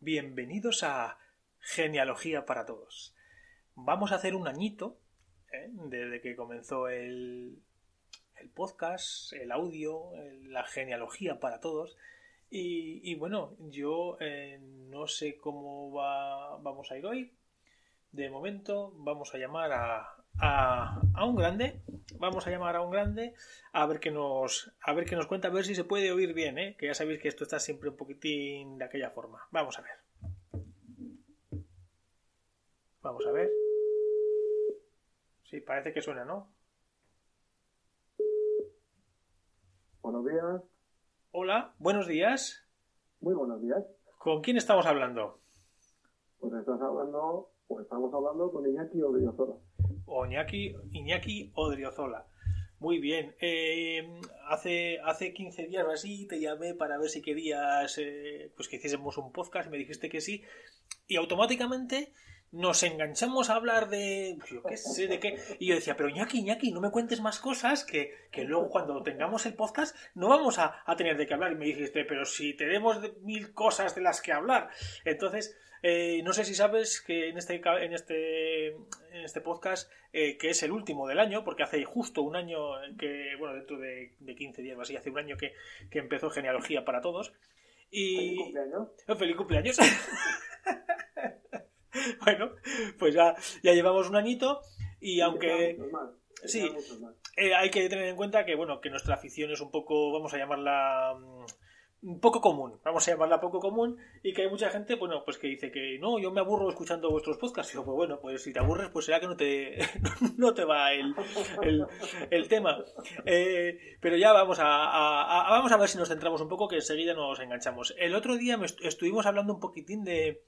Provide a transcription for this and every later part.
Bienvenidos a Genealogía para Todos. Vamos a hacer un añito ¿eh? desde que comenzó el, podcast, el audio, la genealogía para todos. Y, bueno, yo eh, no sé cómo va, vamos a ir hoy. De momento vamos a llamar a, a, un grande. Vamos a llamar a un grande a ver qué nos, a ver qué nos cuenta, a ver si se puede oír bien, ¿eh? que ya sabéis que esto está siempre un poquitín de aquella forma. Vamos a ver. Vamos a ver. Sí, parece que suena, ¿no? Buenos días. Hola, buenos días. Muy buenos días. ¿Con quién estamos hablando? Pues estás hablando, pues estamos hablando con Iñaki Odriozola. O Iñaki, Iñaki Odriozola. Muy bien. Eh, hace, hace 15 días o así te llamé para ver si querías eh, pues que hiciésemos un podcast y me dijiste que sí. Y automáticamente nos enganchamos a hablar de, pues yo qué sé, de qué. Y yo decía, pero Iñaki, Iñaki, no me cuentes más cosas que, que luego cuando tengamos el podcast no vamos a, a, tener de qué hablar. Y me dijiste, pero si tenemos mil cosas de las que hablar. Entonces, eh, no sé si sabes que en este, en este, en este podcast, eh, que es el último del año, porque hace justo un año que, bueno, dentro de, de 15 días o así, hace un año que, que empezó Genealogía para Todos. Y... ¿Feliz cumpleaños? ¡Feliz cumpleaños! bueno, pues ya, ya llevamos un añito y aunque... Sí, eh, hay que tener en cuenta que, bueno, que nuestra afición es un poco, vamos a llamarla un poco común, vamos a llamarla poco común, y que hay mucha gente, bueno, pues que dice que no, yo me aburro escuchando vuestros podcasts. Y yo, pues bueno, pues si te aburres, pues será que no te, no te va el, el, el tema. Eh, pero ya vamos a, a, a, vamos a ver si nos centramos un poco, que enseguida nos enganchamos. El otro día me est estuvimos hablando un poquitín de,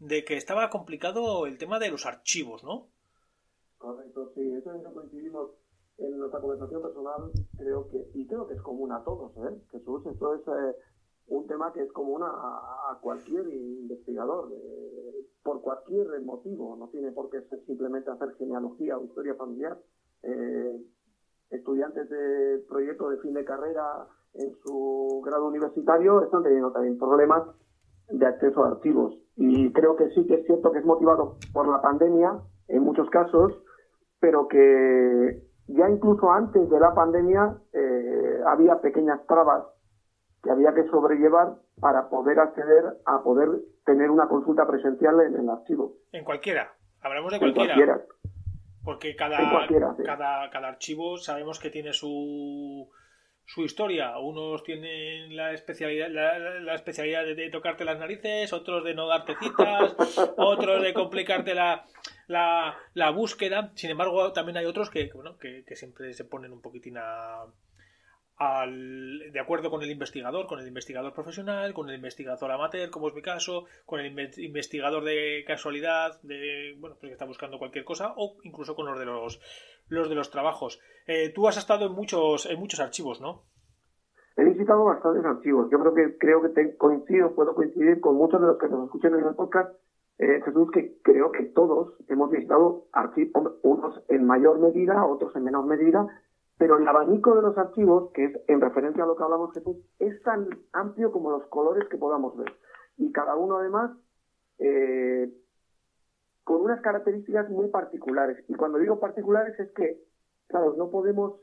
de que estaba complicado el tema de los archivos, ¿no? Correcto, sí, eso es lo coincidimos en nuestra conversación personal, creo que, y creo que es común a todos, ¿eh? Jesús, esto es eh, un tema que es común a, cualquier investigador, eh, por cualquier motivo, no tiene por qué ser simplemente hacer genealogía o historia familiar. Eh, estudiantes de proyecto de fin de carrera en su grado universitario están teniendo también problemas de acceso a archivos. Y creo que sí que es cierto que es motivado por la pandemia, en muchos casos, pero que ya incluso antes de la pandemia eh, había pequeñas trabas que había que sobrellevar para poder acceder a poder tener una consulta presencial en el archivo. En cualquiera, hablamos de cualquiera. En cualquiera. Porque cada, cualquiera, sí. cada, cada archivo sabemos que tiene su, su historia. Unos tienen la especialidad, la, la especialidad de, de, tocarte las narices, otros de no darte citas, otros de complicarte la, la, la, búsqueda. Sin embargo, también hay otros que, bueno, que, que siempre se ponen un poquitín a, al, de acuerdo con el investigador, con el investigador profesional, con el investigador amateur, como es mi caso, con el investigador de casualidad, de bueno, pues que está buscando cualquier cosa, o incluso con los de los, los de los trabajos. Eh, tú has estado en muchos, en muchos archivos, ¿no? He visitado bastantes archivos. Yo creo que creo que te coincido, puedo coincidir con muchos de los que nos escuchan en el podcast. Eh, Jesús, que creo que todos hemos visitado archivos, unos en mayor medida, otros en menor medida, pero el abanico de los archivos, que es en referencia a lo que hablamos Jesús, es tan amplio como los colores que podamos ver. Y cada uno además eh, con unas características muy particulares. Y cuando digo particulares es que, claro, no podemos,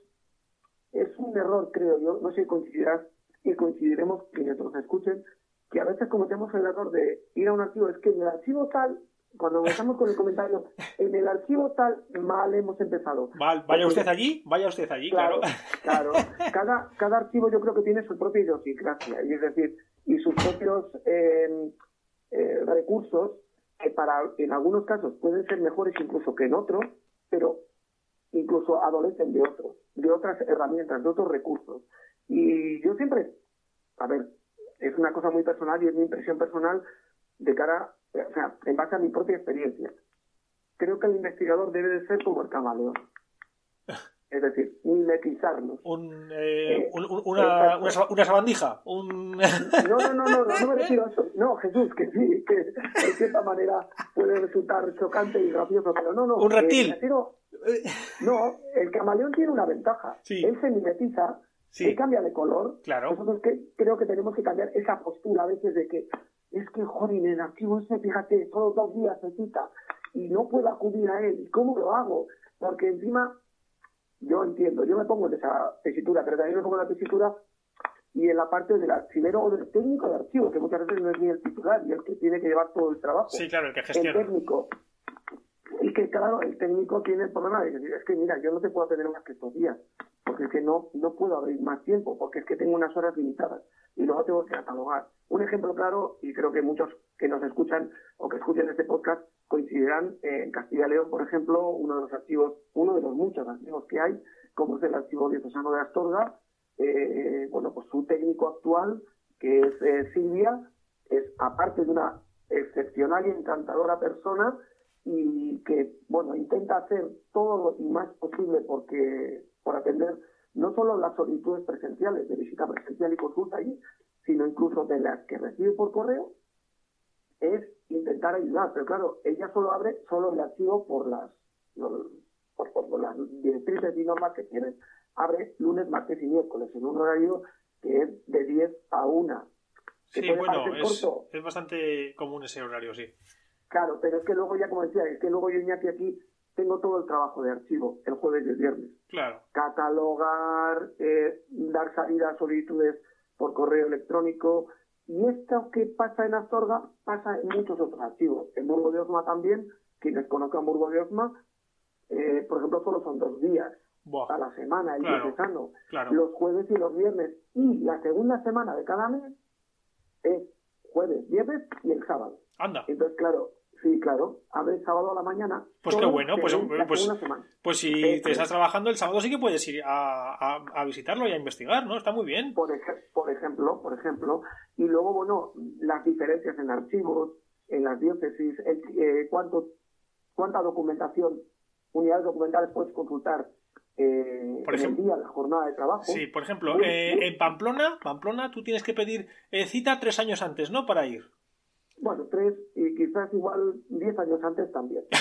es un error creo yo, no sé si coincidirás y coincidiremos quienes nos escuchen, que a veces cometemos el error de ir a un archivo, es que en el archivo tal cuando empezamos con el comentario, en el archivo tal, mal hemos empezado. Mal, vaya usted allí, vaya usted allí, claro. Claro, claro. Cada, cada archivo yo creo que tiene su propia idiosincrasia, y es decir, y sus propios eh, eh, recursos, que para, en algunos casos pueden ser mejores incluso que en otros, pero incluso adolecen de otros, de otras herramientas, de otros recursos. Y yo siempre, a ver, es una cosa muy personal y es mi impresión personal de cara, o sea, en base a mi propia experiencia. Creo que el investigador debe de ser como el camaleón. Es decir, mimetizarnos. Un, eh, una, una, sabandija. Un... No, no, no, no, no, me refiero a eso. No, Jesús, que sí, que de cierta manera puede resultar chocante y gracioso, pero no, no. Un reptil. no, el camaleón tiene una ventaja. Él se mimetiza, él cambia de color. Claro. Nosotros que, creo que tenemos que cambiar esa postura a veces de que es que, joder, el archivo ese, fíjate, todos los días se cita y no puedo acudir a él. ¿Cómo lo hago? Porque encima yo entiendo, yo me pongo en esa tesitura, pero también me pongo en la tesitura y en la parte del archivero o del técnico de archivo, que muchas veces no es ni el titular y el que tiene que llevar todo el trabajo. Sí, claro, el que gestiona. El técnico. Y que, claro, el técnico tiene el problema de decir, es que mira, yo no te puedo tener más que estos días, porque es que no, no puedo abrir más tiempo, porque es que tengo unas horas limitadas y luego tengo que catalogar. Un ejemplo claro, y creo que muchos que nos escuchan o que escuchen este podcast coincidirán en Castilla y León, por ejemplo, uno de los archivos, uno de los muchos archivos que hay, como es el archivo diocesano de Astorga, eh, bueno, pues su técnico actual, que es eh, Silvia, es aparte de una excepcional y encantadora persona y que, bueno, intenta hacer todo lo más posible porque, por atender no solo las solicitudes presenciales de visita presencial y consulta allí, sino incluso de las que recibe por correo, es intentar ayudar, pero claro, ella solo abre solo el archivo por las, por, las directrices y normas que tienen. Abre lunes, martes y miércoles en un horario que es de 10 a 1. Sí, bueno, es, es, bastante común ese horario, sí. Claro, pero es que luego ya, como decía, es que luego yo, Iñaki, aquí tengo todo el trabajo de archivo, el jueves y el viernes. Claro. Catalogar, eh, dar salida a solicitudes por correo electrónico, y esto que pasa en Astorga pasa en muchos otros archivos. En Burgo de Osma también, quienes conozcan Burgo de Osma, eh, por ejemplo, solo son dos días a la semana, el claro, Los jueves y los viernes. Y la segunda semana de cada mes es jueves, viernes y el sábado. Anda. Entonces, claro, Sí, claro. Abre el sábado a la mañana. Pues qué bueno, pues, pues, pues, si te estás trabajando el sábado sí que puedes ir a, a, visitarlo y a investigar, ¿no? Está muy bien. Por, por ejemplo, por ejemplo. Y luego, bueno, las diferencias en archivos, en las diócesis, eh, cuánto, cuánta documentación, unidades documentales puedes consultar eh, por ejemplo, el día, la jornada de trabajo. Sí, por ejemplo, eh, en Pamplona, Pamplona tú tienes que pedir eh, cita tres años antes, ¿no? Para ir. Bueno, tres y quizás igual diez años antes también.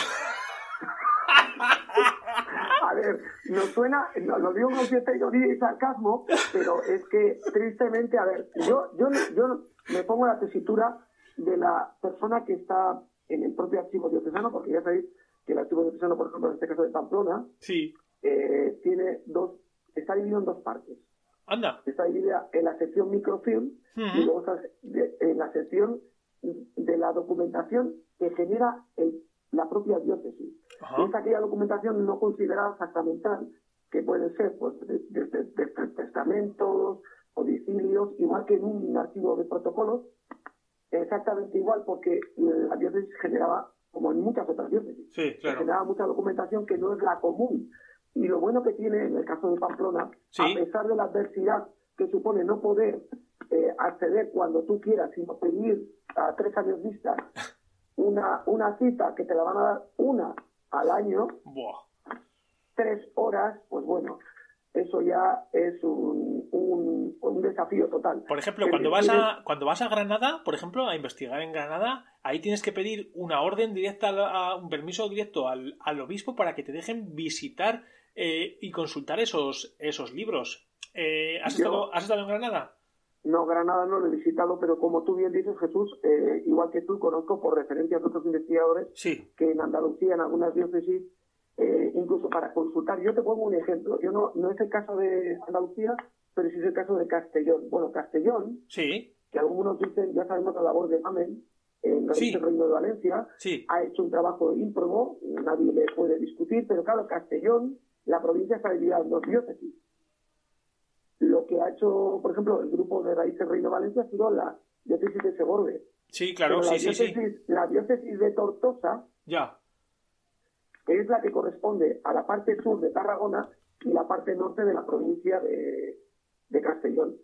A ver, nos suena, lo digo con cierta ironía y sarcasmo, pero es que tristemente, a ver, yo, yo, yo me pongo la tesitura de la persona que está en el propio archivo diocesano, porque ya sabéis que el archivo diocesano, por ejemplo, en este caso de Pamplona, sí. Eh, tiene dos, está dividido en dos partes. Anda. Está dividida en la sección microfilm y luego está en la sección de la documentación que genera la propia diócesis. Es aquella documentación no considerada sacramental, que puede ser pues, desde de, testamentos, codicilios, igual que en un archivo de protocolos, exactamente igual porque la diócesis generaba, como en muchas otras diócesis, generaba mucha documentación que no es la común. Y lo bueno que tiene en el caso de Pamplona, a pesar de la adversidad que supone no poder eh, acceder cuando tú quieras, sino pedir a tres años vista una, una cita que te la van a dar una al año, tres horas, pues bueno, eso ya es un, un, desafío total. Por ejemplo, cuando vas, a, cuando vas a Granada, por ejemplo, a investigar en Granada, ahí tienes que pedir una orden directa, a, un permiso directo al, al, obispo para que te dejen visitar eh, y consultar esos, esos libros. Eh, ¿has, estado, ¿Has estado en Granada? No, Granada no lo he visitado, pero como tú bien dices, Jesús, eh, igual que tú, conozco por referencias de otros investigadores que en Andalucía, en algunas diócesis, eh, incluso para consultar. Yo te pongo un ejemplo. Yo no, no es el caso de Andalucía, pero sí es el caso de Castellón. Bueno, Castellón, sí. que algunos dicen, ya sabemos la labor de Mamen, en el Reino de Valencia, ha hecho un trabajo ímprobo, nadie le puede discutir, pero claro, Castellón, la provincia está dividida en dos diócesis lo que ha hecho, por ejemplo, el grupo de Raíces Reino Valencia ha sido la diócesis de Segorbe. Sí, claro, sí, sí, sí. La diócesis de Tortosa, ya. es la que corresponde a la parte sur de Tarragona y la parte norte de la provincia de, Castellón.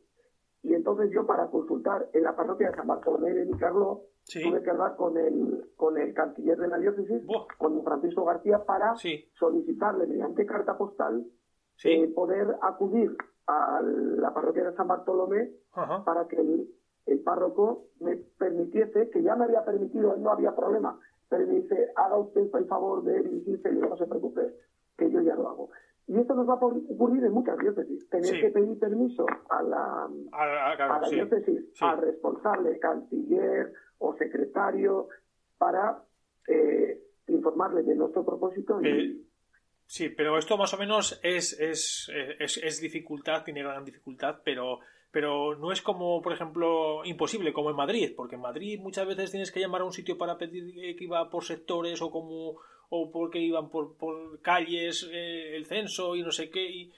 Y entonces yo para consultar en la parroquia de San Bartolomé de Nicarlo tuve que hablar con el, con el canciller de la diócesis, con Francisco García, para solicitarle mediante carta postal eh, poder acudir a la parroquia de San Bartolomé para que el, el, párroco me permitiese, que ya me había permitido, no había problema, pero me dice, haga usted el favor de dirigirse y no se preocupe, que yo ya lo hago. Y esto nos va a ocurrir en muchas diócesis. Tener que pedir permiso a la, a, la diócesis, al responsable, canciller o secretario, para eh, informarle de nuestro propósito. Y... Sí, pero esto más o menos es, es, es, es dificultad, tiene gran dificultad, pero pero no es como, por ejemplo, imposible, como en Madrid, porque en Madrid muchas veces tienes que llamar a un sitio para pedir que iba por sectores o como o porque iban por, por calles eh, el censo y no sé qué y,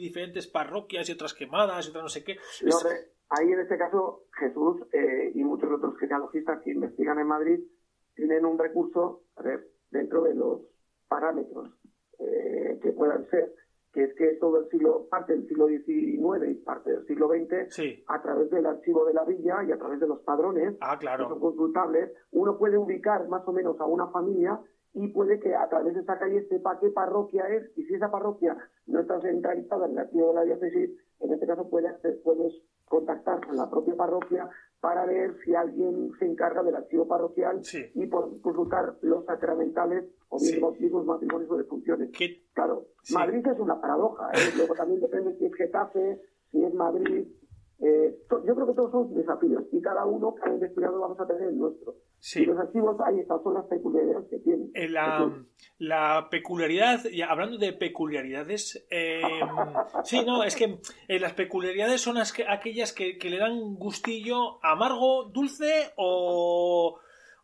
diferentes parroquias y otras quemadas y otras no sé qué. ahí en este caso Jesús eh, y muchos otros genealogistas que investigan en Madrid tienen un recurso a ver, dentro de los parámetros eh, que puedan ser que es que todo el siglo, parte del siglo XIX y parte del siglo XX, a través del archivo de la villa y a través de los padrones, ah, claro. que son consultables, uno puede ubicar más o menos a una familia y puede que a través de esa calle sepa qué parroquia es y si esa parroquia no está centralizada en el archivo de la diócesis, en este caso puedes, puedes contactar con la propia parroquia para ver si alguien se encarga del archivo parroquial y consultar los sacramentales o bien los matrimonios o de funciones. Claro, Madrid es una paradoja. ¿eh? Luego también depende si es Getafe, si es Madrid. Eh, yo creo que todos son desafíos y cada uno, cada investigado vamos a tener el nuestro. Y los archivos, ahí estas son las peculiaridades que tienen. Eh, la, la, peculiaridad, y hablando de peculiaridades, sí, no, es que las peculiaridades son aquellas que, que le dan gustillo amargo, dulce o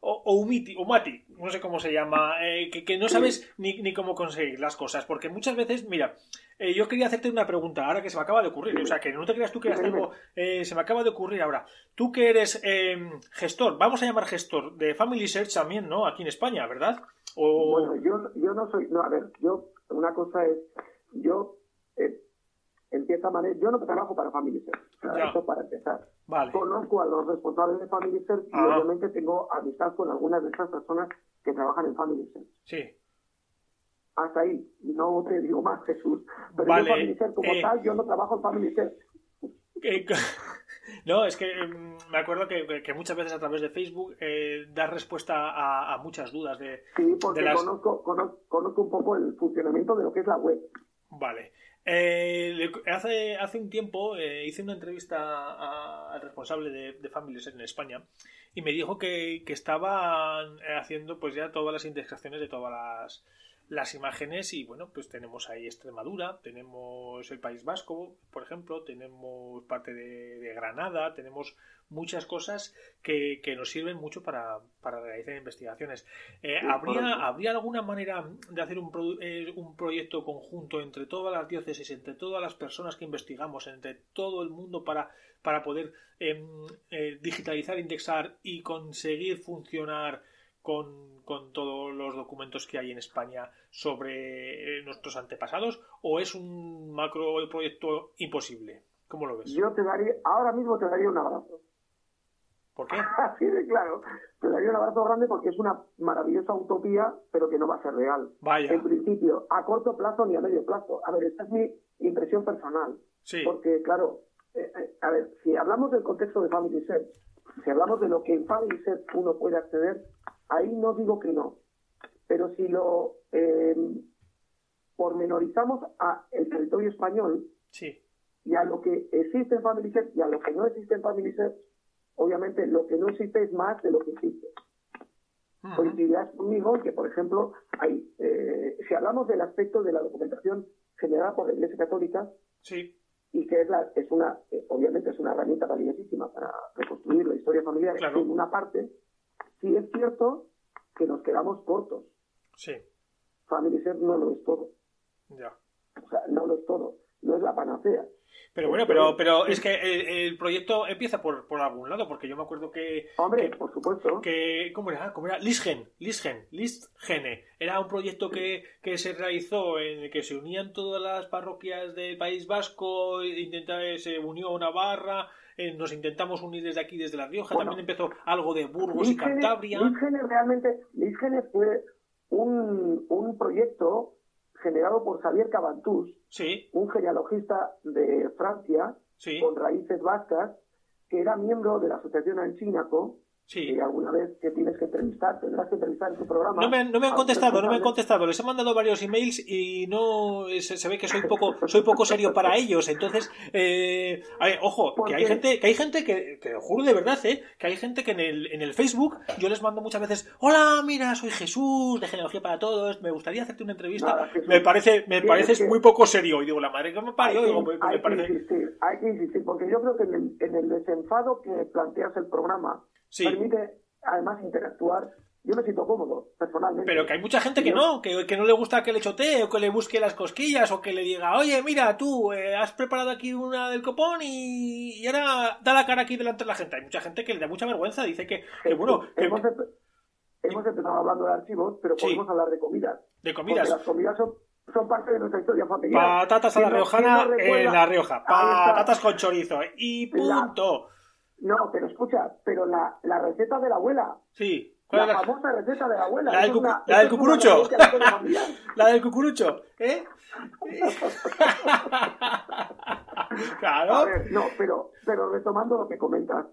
o, umiti, umati, no sé cómo se llama, eh, que, no sabes ni, ni, cómo conseguir las cosas. Porque muchas veces, mira, eh, yo quería hacerte una pregunta ahora que se me acaba de ocurrir. O sea, que no te creas tú que algo, eh, se me acaba de ocurrir ahora. Tú que eres gestor, vamos a llamar gestor de Family Search también, ¿no? Aquí en España, ¿verdad? Bueno, yo, yo no soy, no, a ver, yo, una cosa es, yo en cierta manera, yo no trabajo para Family Search, eso para empezar. Conozco a los responsables de Family Search y obviamente tengo amistad con algunas de esas personas que trabajan en Family Search. Sí. Hasta ahí, no te digo más, Jesús. Pero vale. yo Family como eh, tal, yo no trabajo en Family Search. no, es que mm, me acuerdo que, que, muchas veces a través de Facebook eh, das respuesta a, a, muchas dudas de. Sí, porque conozco, conozco, conozco un poco el funcionamiento de lo que es la web. Vale. Eh, hace, hace un tiempo eh, hice una entrevista al responsable de, de Families en España y me dijo que, que estaban haciendo pues ya todas las indexaciones de todas las, las imágenes y bueno, pues tenemos ahí Extremadura, tenemos el País Vasco, por ejemplo, tenemos parte de, Granada, tenemos muchas cosas que, nos sirven mucho para, realizar investigaciones. Eh, ¿habría, ¿Habría alguna manera de hacer un, eh, un proyecto conjunto entre todas las diócesis, entre todas las personas que investigamos, entre todo el mundo para, para poder em, eh, digitalizar, indexar y conseguir funcionar con, con, todos los documentos que hay en España sobre eh, nuestros antepasados o es un macro proyecto imposible? ¿Cómo lo ves? Yo te daría, ahora mismo te daría un abrazo. ¿Por qué? Así de claro. Te daría un abrazo grande porque es una maravillosa utopía, pero que no va a ser real. Vaya. En principio, a corto plazo ni a medio plazo. A ver, esta es mi impresión personal. Sí. Porque, claro, eh, eh, a ver, si hablamos del contexto de Family Search, si hablamos de lo que en Family Search uno puede acceder, Ahí no digo que no, pero si lo eh, pormenorizamos a el territorio español y a lo que existe en Family y a lo que no existe en Family obviamente lo que no existe es más de lo que existe. Coincidirás conmigo que, por ejemplo, hay, eh, si hablamos del aspecto de la documentación generada por la Iglesia Católica, sí. y que es, la, es una, eh, obviamente es una herramienta valiosísima para reconstruir la historia familiar en una parte, Sí es cierto que nos quedamos cortos. Sí. Family no lo es todo. Ya. O sea, no lo es todo. No es la panacea. Pero bueno, pero, pero es que el, proyecto empieza por, por, algún lado, porque yo me acuerdo que... Hombre, por supuesto. Que, ¿Cómo era? ¿Cómo era? Lisgen, Lisgen, Listgene. Era un proyecto que, que se realizó en el que se unían todas las parroquias del País Vasco, intentaba, se unió a Navarra, eh, nos intentamos unir desde aquí, desde La Rioja, también empezó algo de Burgos y Cantabria. Lísgenes realmente, fue un, un proyecto generado por Xavier Cabantús, sí. un genealogista de Francia, con raíces vascas, que era miembro de la Asociación Anchinaco, Sí. alguna vez que tienes que entrevistar, tendrás que entrevistar en tu programa. No me, no me han contestado, no me han contestado. Les he mandado varios emails y no se, ve que soy poco, soy poco serio para ellos. Entonces, eh, ojo, que hay gente, que hay gente que, te lo juro de verdad, eh, que hay gente que en el, en el Facebook yo les mando muchas veces, hola, mira, soy Jesús, de Genealogía para Todos, me gustaría hacerte una entrevista. me parece, me parece muy poco serio. Y digo, la madre que me parió, hay, que insistir, hay que insistir, porque yo creo que en el, en el desenfado que planteas el programa, permite además interactuar. Yo me siento cómodo, personalmente. Pero que hay mucha gente que no, que, que, no le gusta que le chotee o que le busque las cosquillas o que le diga, oye, mira, tú eh, has preparado aquí una del copón y, ahora da la cara aquí delante de la gente. Hay mucha gente que le da mucha vergüenza, dice que, bueno... Hemos, empezado hablando de archivos, pero podemos hablar de comidas. De comidas. las comidas son, son parte de nuestra historia familiar. Patatas a la riojana en La Rioja. Patatas con chorizo. Y punto. No, pero escucha, pero la, la receta de la abuela. Sí. La, la, famosa receta de la abuela. La del, la del cucurucho. la del cucurucho. ¿Eh? claro. A ver, no, pero, pero retomando lo que comentas,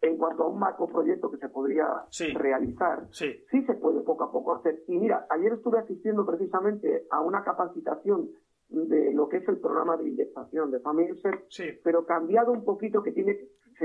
en cuanto a un macro proyecto que se podría realizar, sí. sí se puede poco a poco hacer. Y mira, ayer estuve asistiendo precisamente a una capacitación de lo que es el programa de indexación de Family sí. pero cambiado un poquito que tiene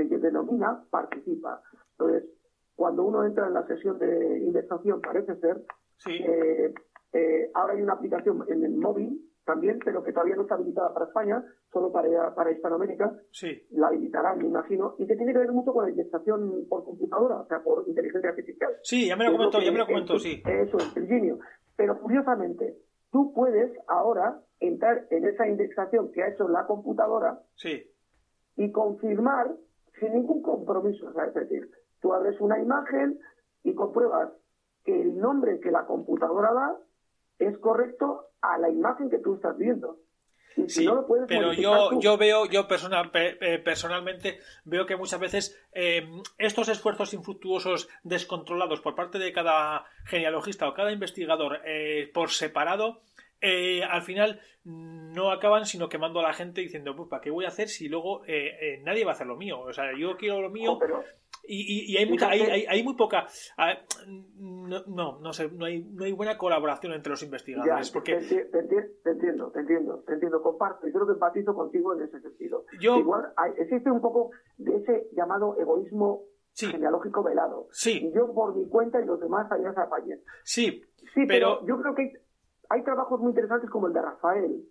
se denomina participa. Entonces, cuando uno entra en la sesión de indexación, parece ser, eh, eh, ahora hay una aplicación en el móvil también, pero que todavía no está habilitada para España, solo para, para Hispanoamérica. Sí. La habilitarán, me imagino, y que tiene que ver mucho con la indexación por computadora, o sea, por inteligencia artificial. Sí, ya me lo comentó, ya me lo comentó, sí. Eso es, Virginio. Pero curiosamente, tú puedes ahora entrar en esa indexación que ha hecho la computadora sí. y confirmar sin ningún compromiso. es decir, tú abres una imagen y compruebas que el nombre que la computadora da es correcto a la imagen que tú estás viendo. sí, pero yo, yo veo, yo personal, eh, personalmente veo que muchas veces eh, estos esfuerzos infructuosos descontrolados por parte de cada genealogista o cada investigador eh, por separado eh, al final no acaban sino quemando a la gente diciendo, pues, ¿para qué voy a hacer si luego eh, eh, nadie va a hacer lo mío? O sea, yo quiero lo mío. y, hay, mucha, hay, hay, muy poca. no, no, sé, no hay, no hay buena colaboración entre los investigadores. porque... Te, entiendo, te entiendo, te entiendo, comparto. Y creo que empatizo contigo en ese sentido. Igual existe un poco de ese llamado egoísmo genealógico velado. Sí. Y yo por mi cuenta y los demás allá se apañen. Sí, sí pero, yo creo que hay trabajos muy interesantes como el de Rafael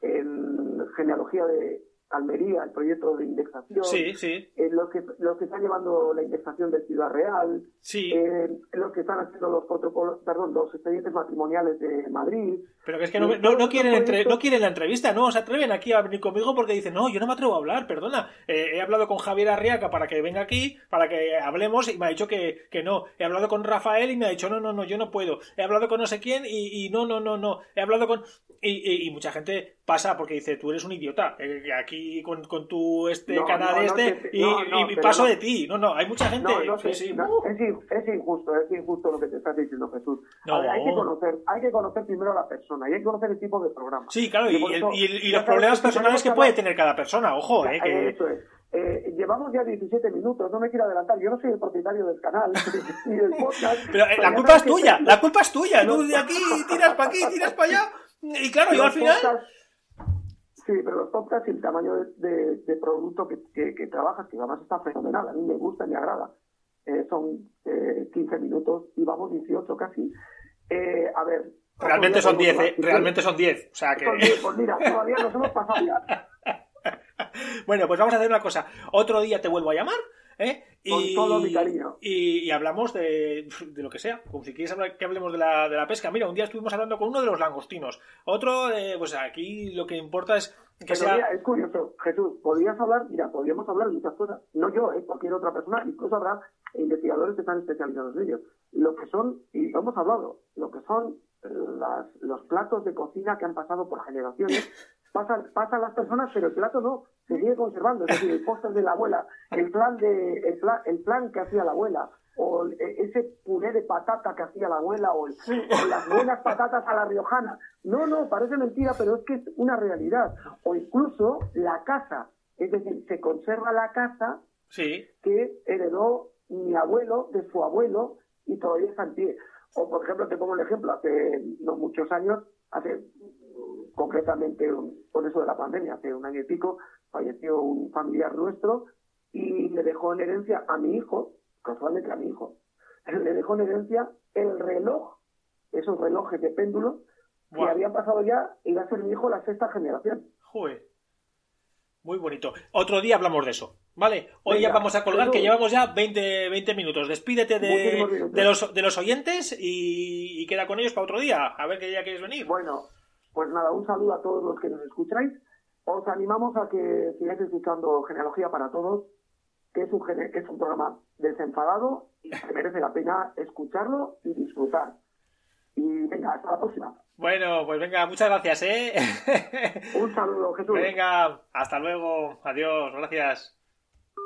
en genealogía de Almería, el proyecto de indexación. Sí, sí. Eh, los, que, los que están llevando la indexación de Ciudad Real. Sí. Eh, los que están haciendo los protocolos, perdón, los expedientes matrimoniales de Madrid. Pero que es que no, no, quieren no quieren la entrevista, no se atreven aquí a venir conmigo porque dicen, no, yo no me atrevo a hablar, perdona. Eh, he hablado con Javier Arriaca para que venga aquí, para que hablemos y me ha dicho que, que no. He hablado con Rafael y me ha dicho, no, no, no, yo no puedo. He hablado con no sé quién y, y no, no, no, no. He hablado con... Y, y, mucha gente pasa porque dice, tú eres un idiota. aquí con, con tu este canal este y, y paso de ti. No, no, hay mucha gente. es, injusto, es injusto lo que te estás diciendo, Jesús. hay que conocer, hay que conocer primero a la persona y hay que conocer el tipo de programa. Sí, claro, y, los problemas personales que puede tener cada persona, ojo, eh, que... Eso es. Eh, llevamos ya 17 minutos, no me quiero adelantar. Yo no soy el propietario del canal ni del podcast. Pero eh, la culpa es tuya, la culpa es tuya. Tú de aquí tiras para aquí, tiras para allá. Y claro, yo al final. Sí, pero los podcasts y el tamaño de, de, producto que, que, trabajas, que además está fenomenal, a mí me gusta, me agrada. Eh, son 15 minutos y vamos 18 casi. a ver, Realmente son 10, ¿eh? Realmente son 10. O sea que... Pues mira, todavía nos hemos pasado ya. bueno, pues vamos a hacer una cosa. Otro día te vuelvo a llamar. ¿Eh? Y, Con todo mi cariño. Y, hablamos de, de, lo que sea. Como si quieres hablar, que hablemos de la, de la pesca. Mira, un día estuvimos hablando con uno de los langostinos. Otro, eh, pues aquí lo que importa es que sea... es curioso, Jesús, podrías hablar, mira, podríamos hablar de muchas cosas. No yo, ¿eh? cualquier otra persona. Incluso habrá investigadores que están especializados en ello. Lo que son, y lo hemos hablado, lo que son los platos de cocina que han pasado por generaciones, pasan, pasan las personas, pero el plato no. se sigue conservando, es decir, el póster de la abuela, el plan de el plan, el plan que hacía la abuela, o ese puré de patata que hacía la abuela, o, las buenas patatas a la riojana. No, no, parece mentira, pero es que es una realidad. O incluso la casa, es decir, se conserva la casa que heredó mi abuelo de su abuelo y todavía está en pie. O, por ejemplo, te pongo un ejemplo, hace no muchos años, hace concretamente por eso de la pandemia, hace un año y pico, falleció un familiar nuestro y le dejó en herencia a mi hijo, casualmente a mi hijo, le dejó en herencia el reloj, esos relojes de péndulo, que habían pasado ya, iba a ser mi hijo la sexta generación. Joder. Muy bonito. Otro día hablamos de eso. Vale, hoy ya vamos a colgar, que llevamos ya 20, 20 minutos. Despídete de, de, los, de los oyentes y, queda con ellos para otro día. A ver qué día quieres venir. Bueno, pues nada, un saludo a todos los que nos escucháis. Os animamos a que sigáis escuchando Genealogía para Todos, que es un, es un programa desenfadado y que merece la pena escucharlo y disfrutar. Y venga, hasta la próxima. Bueno, pues venga, muchas gracias, ¿eh? un saludo, Jesús. Venga, hasta luego. Adiós, gracias.